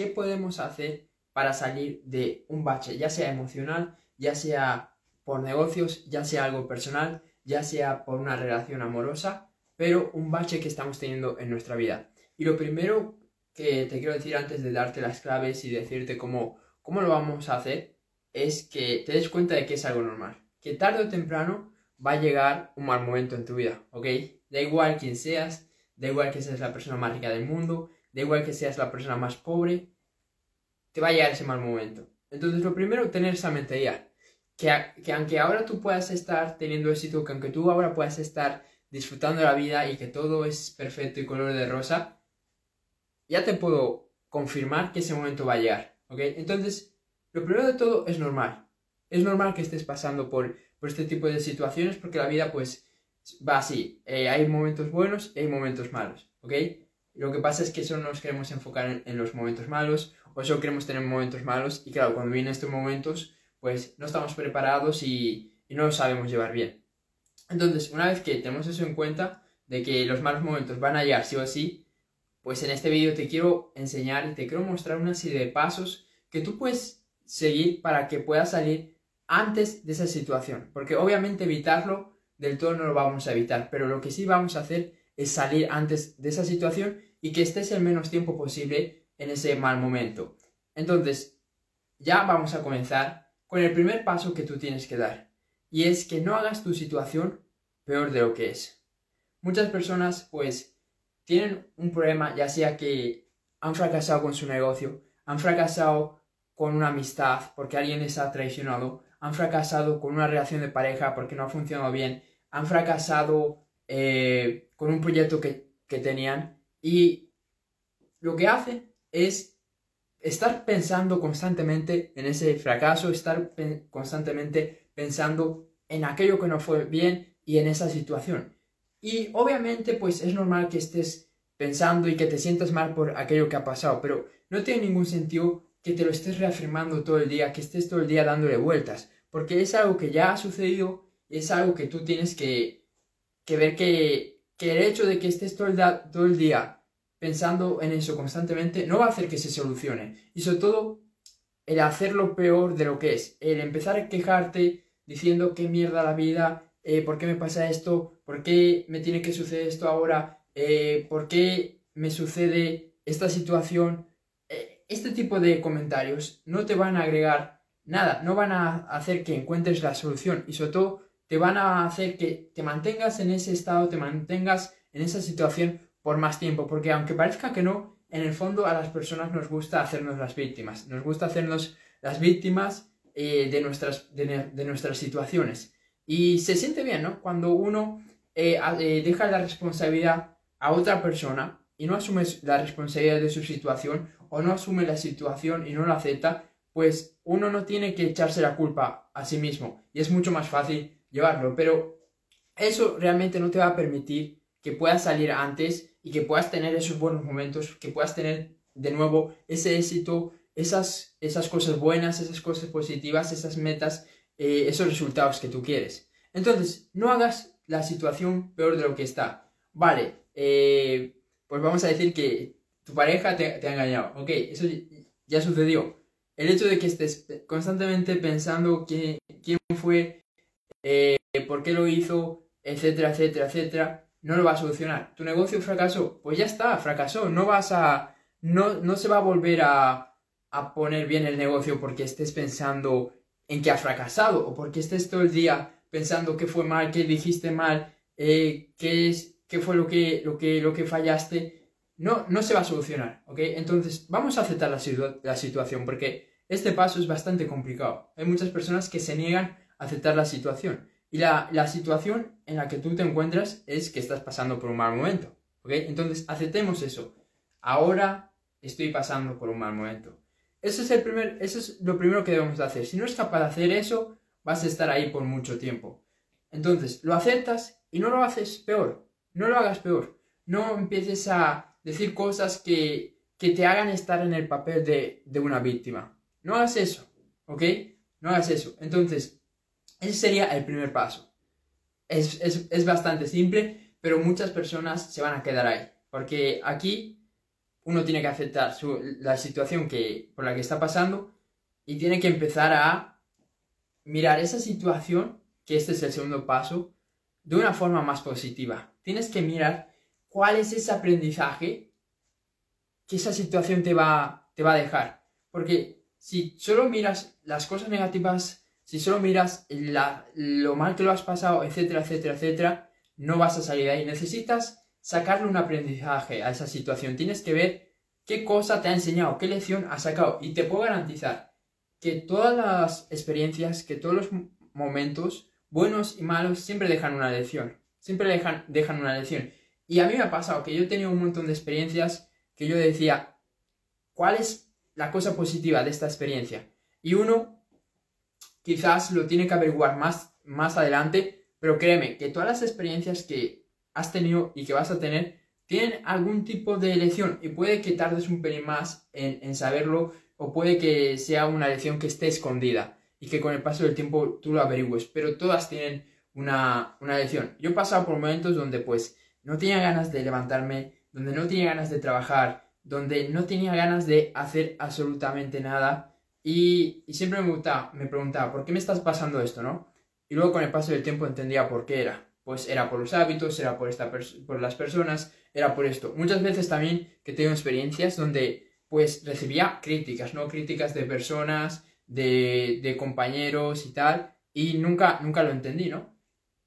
¿qué podemos hacer para salir de un bache, ya sea emocional, ya sea por negocios, ya sea algo personal, ya sea por una relación amorosa, pero un bache que estamos teniendo en nuestra vida. Y lo primero que te quiero decir antes de darte las claves y decirte cómo, cómo lo vamos a hacer es que te des cuenta de que es algo normal. Que tarde o temprano va a llegar un mal momento en tu vida, ¿ok? Da igual quién seas, da igual que seas la persona más rica del mundo, da igual que seas la persona más pobre, te va a llegar ese mal momento. Entonces, lo primero, tener esa mentalidad. Que, que aunque ahora tú puedas estar teniendo éxito, que aunque tú ahora puedas estar disfrutando la vida y que todo es perfecto y color de rosa, ya te puedo confirmar que ese momento va a llegar, ¿ok? Entonces, lo primero de todo es normal. Es normal que estés pasando por, por este tipo de situaciones porque la vida pues va así. Eh, hay momentos buenos y hay momentos malos, ¿ok? Lo que pasa es que solo nos queremos enfocar en, los momentos malos o solo queremos tener momentos malos y claro, cuando vienen estos momentos pues no estamos preparados y, no lo sabemos llevar bien. Entonces, una vez que tenemos eso en cuenta, de que los malos momentos van a llegar sí o sí, pues en este vídeo te quiero enseñar y te quiero mostrar una serie de pasos que tú puedes seguir para que puedas salir antes de esa situación. Porque obviamente evitarlo del todo no lo vamos a evitar, pero lo que sí vamos a hacer es salir antes de esa situación y que estés el menos tiempo posible en ese mal momento. Entonces, ya vamos a comenzar con el primer paso que tú tienes que dar. Y es que no hagas tu situación peor de lo que es. Muchas personas pues tienen un problema, ya sea que han fracasado con su negocio, han fracasado con una amistad porque alguien les ha traicionado, han fracasado con una relación de pareja porque no ha funcionado bien, han fracasado eh, con un proyecto que, que tenían y lo que hacen es estar pensando constantemente en ese fracaso, estar constantemente pensando en aquello que no fue bien y en esa situación. Y obviamente pues es normal que estés pensando y que te sientas mal por aquello que ha pasado, pero no tiene ningún sentido que te lo estés reafirmando todo el día, que estés todo el día dándole vueltas, porque es algo que ya ha sucedido, es algo que tú tienes que, que ver que, que, el hecho de que estés todo el, día pensando en eso constantemente no va a hacer que se solucione. Y sobre todo, el hacerlo peor de lo que es, el empezar a quejarte diciendo qué mierda la vida, eh, ¿por qué me pasa esto? ¿Por qué me tiene que suceder esto ahora? Eh, ¿Por qué me sucede esta situación? Eh, este tipo de comentarios no te van a agregar nada, no van a hacer que encuentres la solución y sobre todo te van a hacer que te mantengas en ese estado, te mantengas en esa situación por más tiempo, porque aunque parezca que no, en el fondo a las personas nos gusta hacernos las víctimas, nos gusta hacernos las víctimas de, nuestras, de nuestras situaciones. Y se siente bien, ¿no? Cuando uno eh, eh, deja la responsabilidad a otra persona y no asume la responsabilidad de su situación o no asume la situación y no la acepta, pues uno no tiene que echarse la culpa a sí mismo y es mucho más fácil llevarlo. Pero eso realmente no te va a permitir que puedas salir antes y que puedas tener esos buenos momentos, que puedas tener de nuevo ese éxito, esas, esas cosas buenas, esas cosas positivas, esas metas eh, esos resultados que tú quieres. Entonces, no hagas la situación peor de lo que está. Vale, eh, pues vamos a decir que tu pareja te, ha engañado. Ok, eso ya sucedió. El hecho de que estés constantemente pensando quién, quién fue, eh, por qué lo hizo, etcétera, etcétera, etcétera, no lo va a solucionar. Tu negocio fracasó, pues ya está, fracasó. No vas a. No, no se va a volver a, a poner bien el negocio porque estés pensando en que has fracasado o porque estés todo el día pensando qué fue mal, qué dijiste mal, eh, qué, es, qué fue lo que, lo, que, lo que fallaste, no, no se va a solucionar, ¿ok? Entonces vamos a aceptar la, situación porque este paso es bastante complicado. Hay muchas personas que se niegan aceptar la situación y la, la situación en la que tú te encuentras es que estás pasando por un mal momento, ¿ok? Entonces aceptemos eso. Ahora estoy pasando por un mal momento. Eso es, el primer, eso es lo primero que debemos de hacer. Si no eres capaz de hacer eso, vas a estar ahí por mucho tiempo. Entonces, lo aceptas y no lo haces peor. No lo hagas peor. No empieces a decir cosas que, que te hagan estar en el papel de, de una víctima. No hagas eso, ¿ok? No hagas eso. Entonces, ese sería el primer paso. Es, es, es bastante simple, pero muchas personas se van a quedar ahí. Porque aquí uno tiene que aceptar la situación que, por la que está pasando y tiene que empezar a mirar esa situación, que este es el segundo paso, de una forma más positiva. Tienes que mirar cuál es ese aprendizaje que esa situación te va, te va a dejar. Porque si solo miras las cosas negativas, si solo miras lo mal que lo has pasado, etcétera, etcétera, etcétera, no vas a salir de ahí. Necesitas sacarle un aprendizaje a esa situación. Tienes que ver qué cosa te ha enseñado, qué lección has sacado. Y te puedo garantizar que todas las experiencias, que todos los momentos, buenos y malos, siempre dejan una lección. Siempre dejan, dejan una lección. Y a mí me ha pasado que yo he tenido un montón de experiencias que yo decía, ¿cuál es la cosa positiva de esta experiencia? Y uno quizás lo tiene que averiguar más, más adelante, pero créeme que todas las experiencias que has tenido y que vas a tener tienen algún tipo de lección y puede que tardes un pelín más en, en saberlo o puede que sea una lección que esté escondida y que con el paso del tiempo tú lo averigües, pero todas tienen una, una. Yo he pasado por momentos donde pues no tenía ganas de levantarme, donde no tenía ganas de trabajar, donde no tenía ganas de hacer absolutamente nada y, siempre me preguntaba, me preguntaba, ¿por qué me estás pasando esto, no? Y luego con el paso del tiempo entendía por qué era. Pues era por los hábitos, era por, esta por las personas, era por esto. Muchas veces también que tengo experiencias donde pues recibía críticas, ¿no? Críticas de personas, de, de compañeros y tal, y nunca, nunca lo entendí, ¿no?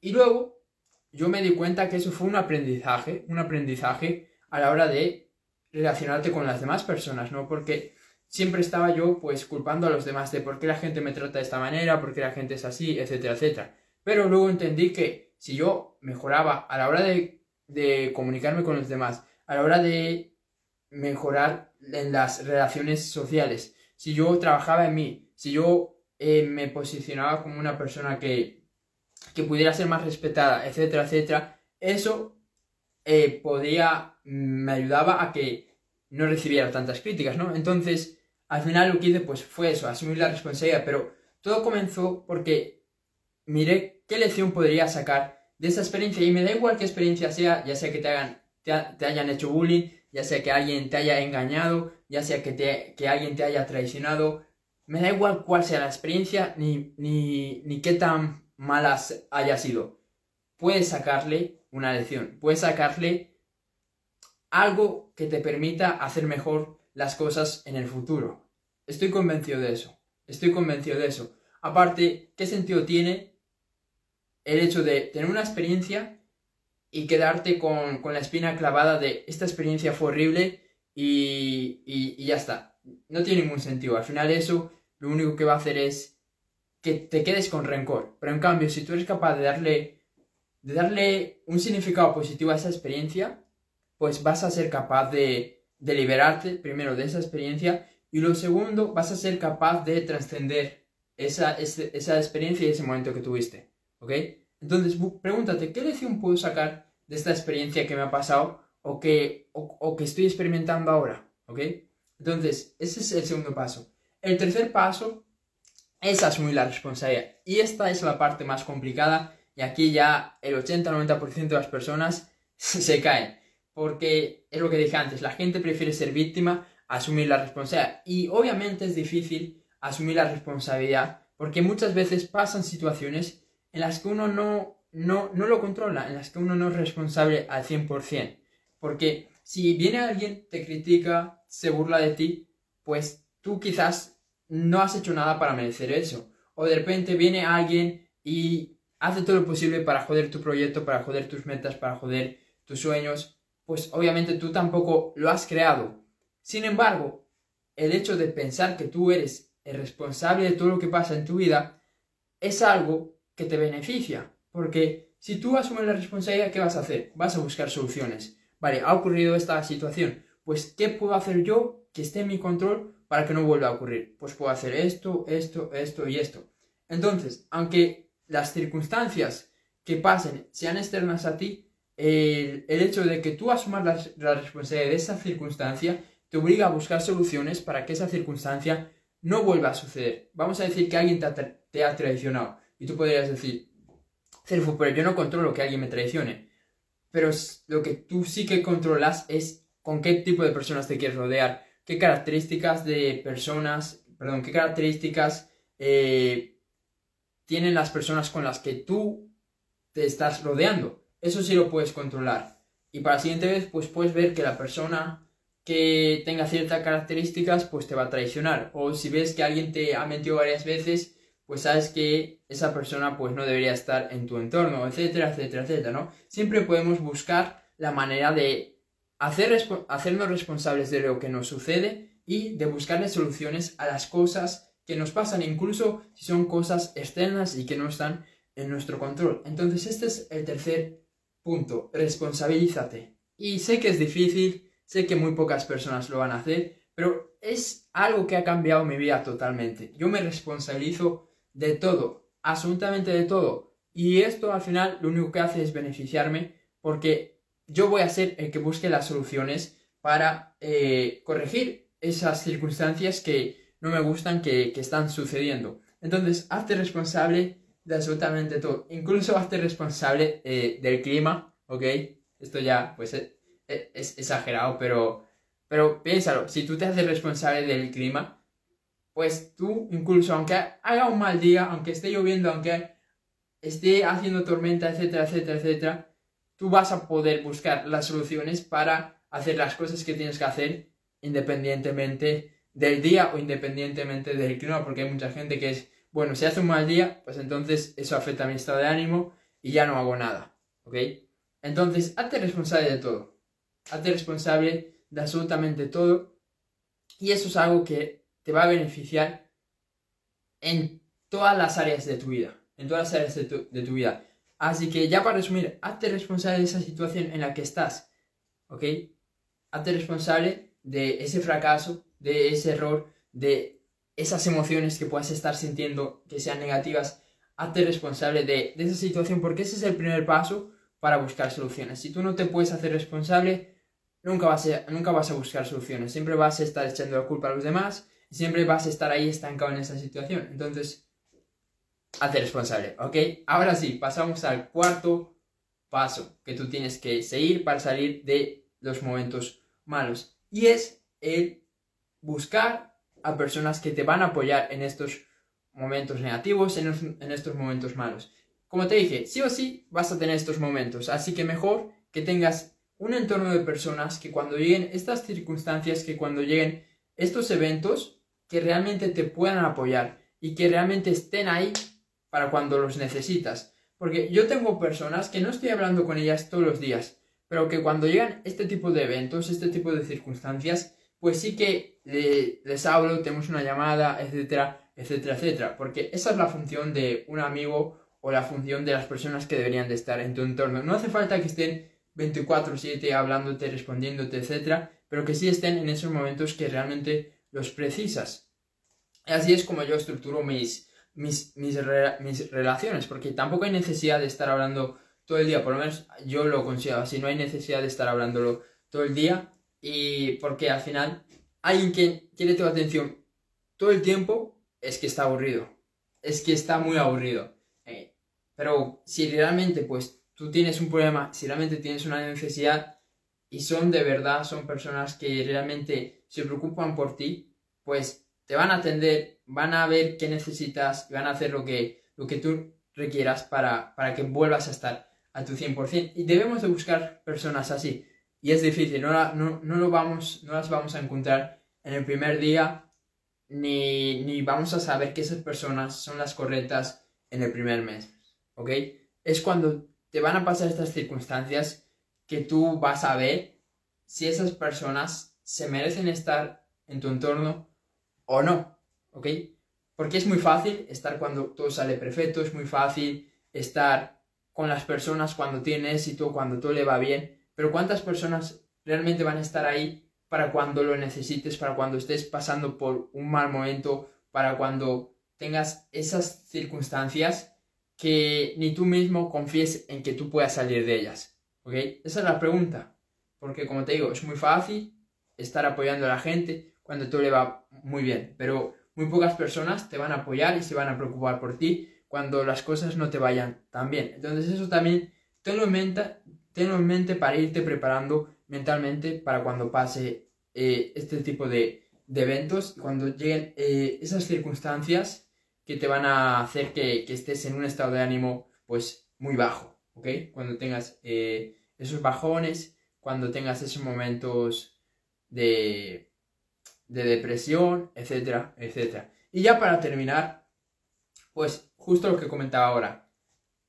Y luego yo me di cuenta que eso fue un aprendizaje, un aprendizaje a la hora de relacionarte con las demás personas, ¿no? Porque siempre estaba yo pues culpando a los demás de por qué la gente me trata de esta manera, por qué la gente es así, etcétera, etcétera. Pero luego entendí que si yo mejoraba a la hora de, de comunicarme con los demás, a la hora de mejorar en las relaciones sociales, si yo trabajaba en mí, si yo eh, me posicionaba como una persona que, que, pudiera ser más respetada, etcétera, etcétera, eso eh, podía, me ayudaba a que no recibiera tantas críticas, ¿no? Entonces, al final lo que hice pues fue eso, asumir la responsabilidad, pero todo comenzó porque miré qué lección podría sacar de esa experiencia y me da igual qué experiencia sea, ya sea que te hagan, te hayan hecho bullying, ya sea que alguien te haya engañado, ya sea que, te, que alguien te haya traicionado, me da igual cuál sea la experiencia ni, ni, ni qué tan malas haya sido. Puedes sacarle una lección, puedes sacarle algo que te permita hacer mejor las cosas en el futuro. Estoy convencido de eso, estoy convencido de eso. Aparte, ¿qué sentido tiene el hecho de tener una experiencia y quedarte con, la espina clavada de esta experiencia fue horrible y, ya está. No tiene ningún sentido. Al final eso lo único que va a hacer es que te quedes con rencor. Pero en cambio, si tú eres capaz de darle, de darle un significado positivo a esa experiencia, pues vas a ser capaz de, de liberarte primero de esa experiencia y lo segundo, vas a ser capaz de trascender esa, esa experiencia y ese momento que tuviste. ¿Ok? Entonces, pregúntate, ¿qué lección puedo sacar de esta experiencia que me ha pasado o que, o, que estoy experimentando ahora? ¿Ok? Entonces, ese es el segundo paso. El tercer paso es asumir la responsabilidad. Y esta es la parte más complicada y aquí ya el 80-90% de las personas se caen. Porque es lo que dije antes, la gente prefiere ser víctima asumir la responsabilidad. Y obviamente es difícil asumir la responsabilidad porque muchas veces pasan situaciones en las que uno no, no, no lo controla, en las que uno no es responsable al 100%. Porque si viene alguien, te critica, se burla de ti, pues tú quizás no has hecho nada para merecer eso. O de repente viene alguien y hace todo lo posible para joder tu proyecto, para joder tus metas, para joder tus sueños, pues obviamente tú tampoco lo has creado. Sin embargo, el hecho de pensar que tú eres el responsable de todo lo que pasa en tu vida es algo que te beneficia. Porque si tú asumes la responsabilidad, ¿qué vas a hacer? Vas a buscar soluciones. Vale, ha ocurrido esta situación. Pues, ¿qué puedo hacer yo que esté en mi control para que no vuelva a ocurrir? Pues puedo hacer esto, esto, esto y esto. Entonces, aunque las circunstancias que pasen sean externas a ti, el, hecho de que tú asumas la, responsabilidad de esa circunstancia te obliga a buscar soluciones para que esa circunstancia no vuelva a suceder. Vamos a decir que alguien te ha traicionado. Y tú podrías decir, Cerfu, pero yo no controlo que alguien me traicione. Pero lo que tú sí que controlas es con qué tipo de personas te quieres rodear, qué características de personas, perdón, qué características eh, tienen las personas con las que tú te estás rodeando. Eso sí lo puedes controlar. Y para la siguiente vez, pues puedes ver que la persona que tenga ciertas características, pues te va a traicionar. O si ves que alguien te ha mentido varias veces, pues sabes que esa persona pues no debería estar en tu entorno, etcétera, etcétera, etcétera, ¿no? Siempre podemos buscar la manera de hacer hacernos responsables de lo que nos sucede y de buscarle soluciones a las cosas que nos pasan, incluso si son cosas externas y que no están en nuestro control. Entonces, este es el tercer punto, responsabilízate. Y sé que es difícil, sé que muy pocas personas lo van a hacer, pero es algo que ha cambiado mi vida totalmente. Yo me responsabilizo de todo, absolutamente de todo. Y esto al final lo único que hace es beneficiarme porque yo voy a ser el que busque las soluciones para eh, corregir esas circunstancias que no me gustan que, están sucediendo. Entonces, hazte responsable de absolutamente todo. Incluso hazte responsable eh, del clima, ¿ok? Esto ya, pues, es, es, exagerado, pero, pero piénsalo. Si tú te haces responsable del clima, pues tú, incluso aunque haga un mal día, aunque esté lloviendo, aunque esté haciendo tormenta, etcétera, etcétera, etcétera, tú vas a poder buscar las soluciones para hacer las cosas que tienes que hacer independientemente del día o independientemente del clima, porque hay mucha gente que es, bueno, si hace un mal día, pues entonces eso afecta a mi estado de ánimo y ya no hago nada, ¿ok? Entonces, hazte responsable de todo, hazte responsable de absolutamente todo y eso es algo que te va a beneficiar en todas las áreas de tu vida, en todas las áreas de tu, vida. Así que ya para resumir, hazte responsable de esa situación en la que estás, ¿ok? Hazte responsable de ese fracaso, de ese error, de esas emociones que puedas estar sintiendo que sean negativas, hazte responsable de, esa situación porque ese es el primer paso para buscar soluciones. Si tú no te puedes hacer responsable, nunca vas a, nunca vas a buscar soluciones, siempre vas a estar echando la culpa a los demás siempre vas a estar ahí estancado en esa situación. Entonces, hazte responsable, ¿ok? Ahora sí, pasamos al cuarto paso que tú tienes que seguir para salir de los momentos malos. Y es el buscar a personas que te van a apoyar en estos momentos negativos, en, en estos momentos malos. Como te dije, sí o sí vas a tener estos momentos, así que mejor que tengas un entorno de personas que cuando lleguen estas circunstancias, que cuando lleguen estos eventos, que realmente te puedan apoyar y que realmente estén ahí para cuando los necesitas. Porque yo tengo personas que no estoy hablando con ellas todos los días, pero que cuando llegan este tipo de eventos, este tipo de circunstancias, pues sí que les hablo, tenemos una llamada, etcétera, etcétera, etcétera. Porque esa es la función de un amigo o la función de las personas que deberían de estar en tu entorno. No hace falta que estén 24/7 hablándote, respondiéndote, etcétera, pero que sí estén en esos momentos que realmente los precisas. Así es como yo estructuro mis, mis, mis, relaciones, porque tampoco hay necesidad de estar hablando todo el día, por lo menos yo lo considero así, no hay necesidad de estar hablándolo todo el día, y porque al final alguien que quiere tu atención todo el tiempo es que está aburrido, es que está muy aburrido. Eh, pero si realmente pues tú tienes un problema, si realmente tienes una necesidad y son de verdad, son personas que realmente se preocupan por ti, pues te van a atender, van a ver qué necesitas y van a hacer lo que, lo que tú requieras para, para que vuelvas a estar a tu 100%. Y debemos de buscar personas así. Y es difícil, no, no, no, lo vamos, no las vamos a encontrar en el primer día, ni, ni vamos a saber que esas personas son las correctas en el primer mes. ¿Ok? Es cuando te van a pasar estas circunstancias que tú vas a ver si esas personas se merecen estar en tu entorno o no, ¿ok? Porque es muy fácil estar cuando todo sale perfecto, es muy fácil estar con las personas cuando tiene éxito, cuando todo le va bien, pero ¿cuántas personas realmente van a estar ahí para cuando lo necesites, para cuando estés pasando por un mal momento, para cuando tengas esas circunstancias que ni tú mismo confíes en que tú puedas salir de ellas? ¿Ok? Esa es la pregunta. Porque como te digo, es muy fácil estar apoyando a la gente cuando todo le va muy bien, pero muy pocas personas te van a apoyar y se van a preocupar por ti cuando las cosas no te vayan tan bien. Entonces eso también tenlo en mente, tenlo en mente para irte preparando mentalmente para cuando pase eh, este tipo de, eventos, cuando lleguen eh, esas circunstancias que te van a hacer que, estés en un estado de ánimo pues muy bajo, ¿ok? Cuando tengas eh, esos bajones, cuando tengas esos momentos de, de depresión, etcétera, etcétera. Y ya para terminar, pues justo lo que comentaba ahora,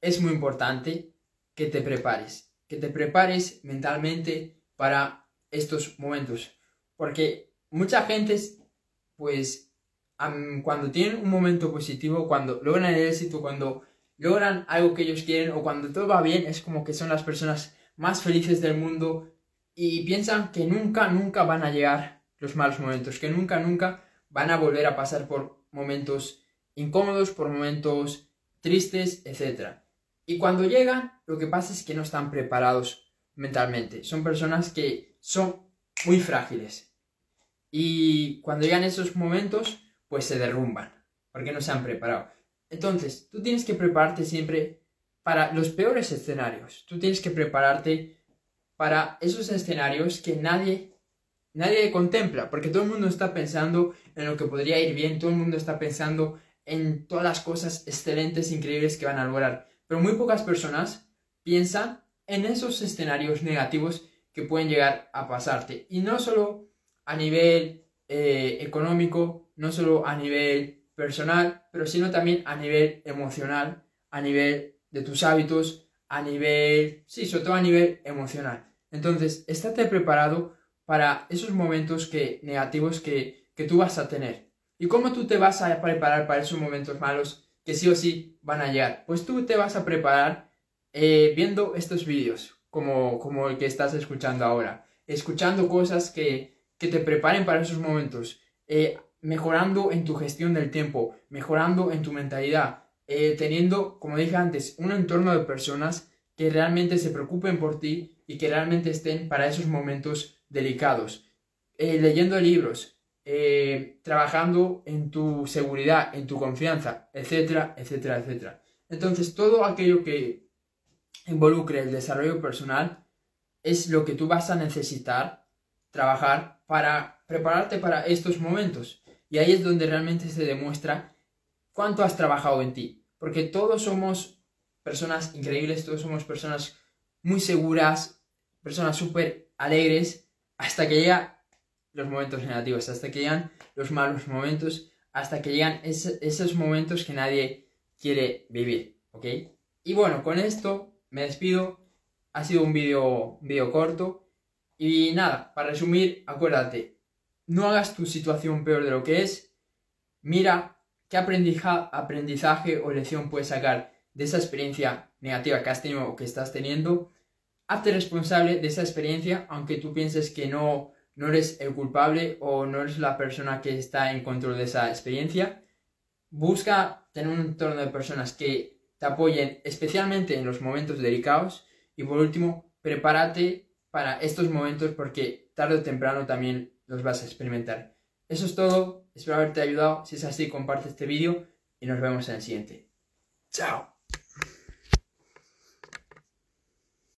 es muy importante que te prepares, que te prepares mentalmente para estos momentos, porque mucha gente, pues, cuando tienen un momento positivo, cuando logran el éxito, cuando logran algo que ellos quieren o cuando todo va bien, es como que son las personas más felices del mundo y piensan que nunca, nunca van a llegar los malos momentos, que nunca, nunca van a volver a pasar por momentos incómodos, por momentos tristes, etc. Y cuando llegan, lo que pasa es que no están preparados mentalmente. Son personas que son muy frágiles. Y cuando llegan esos momentos, pues se derrumban, porque no se han preparado. Entonces, tú tienes que prepararte siempre para los peores escenarios. Tú tienes que prepararte para esos escenarios que nadie nadie contempla, porque todo el mundo está pensando en lo que podría ir bien, todo el mundo está pensando en todas las cosas excelentes, increíbles que van a lograr, pero muy pocas personas piensan en esos escenarios negativos que pueden llegar a pasarte. Y no solo a nivel eh, económico, no solo a nivel personal, pero sino también a nivel emocional, a nivel de tus hábitos, a nivel, sí, sobre todo a nivel emocional. Entonces, estate preparado para esos momentos que, negativos que, que tú vas a tener. ¿Y cómo tú te vas a preparar para esos momentos malos que sí o sí van a llegar? Pues tú te vas a preparar eh, viendo estos vídeos, como, como el que estás escuchando ahora, escuchando cosas que, que te preparen para esos momentos, eh, mejorando en tu gestión del tiempo, mejorando en tu mentalidad, eh, teniendo, como dije antes, un entorno de personas que realmente se preocupen por ti y que realmente estén para esos momentos delicados, eh, leyendo libros, trabajando en tu seguridad, en tu confianza, etcétera, etcétera, etcétera. Entonces, todo aquello que involucre el desarrollo personal es lo que tú vas a necesitar trabajar para prepararte para estos momentos. Y ahí es donde realmente se demuestra cuánto has trabajado en ti. Porque todos somos personas increíbles, todos somos personas muy seguras, personas súper alegres, hasta que llegan los momentos negativos, hasta que llegan los malos momentos, hasta que llegan esos momentos que nadie quiere vivir, ¿ok? Y bueno, con esto me despido. Ha sido un vídeo video corto. Y nada, para resumir, acuérdate, no hagas tu situación peor de lo que es. Mira qué aprendizaje o lección puedes sacar de esa experiencia negativa que has tenido o que estás teniendo hazte responsable de esa experiencia, aunque tú pienses que no, no eres el culpable o no eres la persona que está en control de esa experiencia. Busca tener un entorno de personas que te apoyen especialmente en los momentos delicados y por último, prepárate para estos momentos porque tarde o temprano también los vas a experimentar. Eso es todo, espero haberte ayudado, si es así comparte este vídeo y nos vemos en el siguiente. Chao.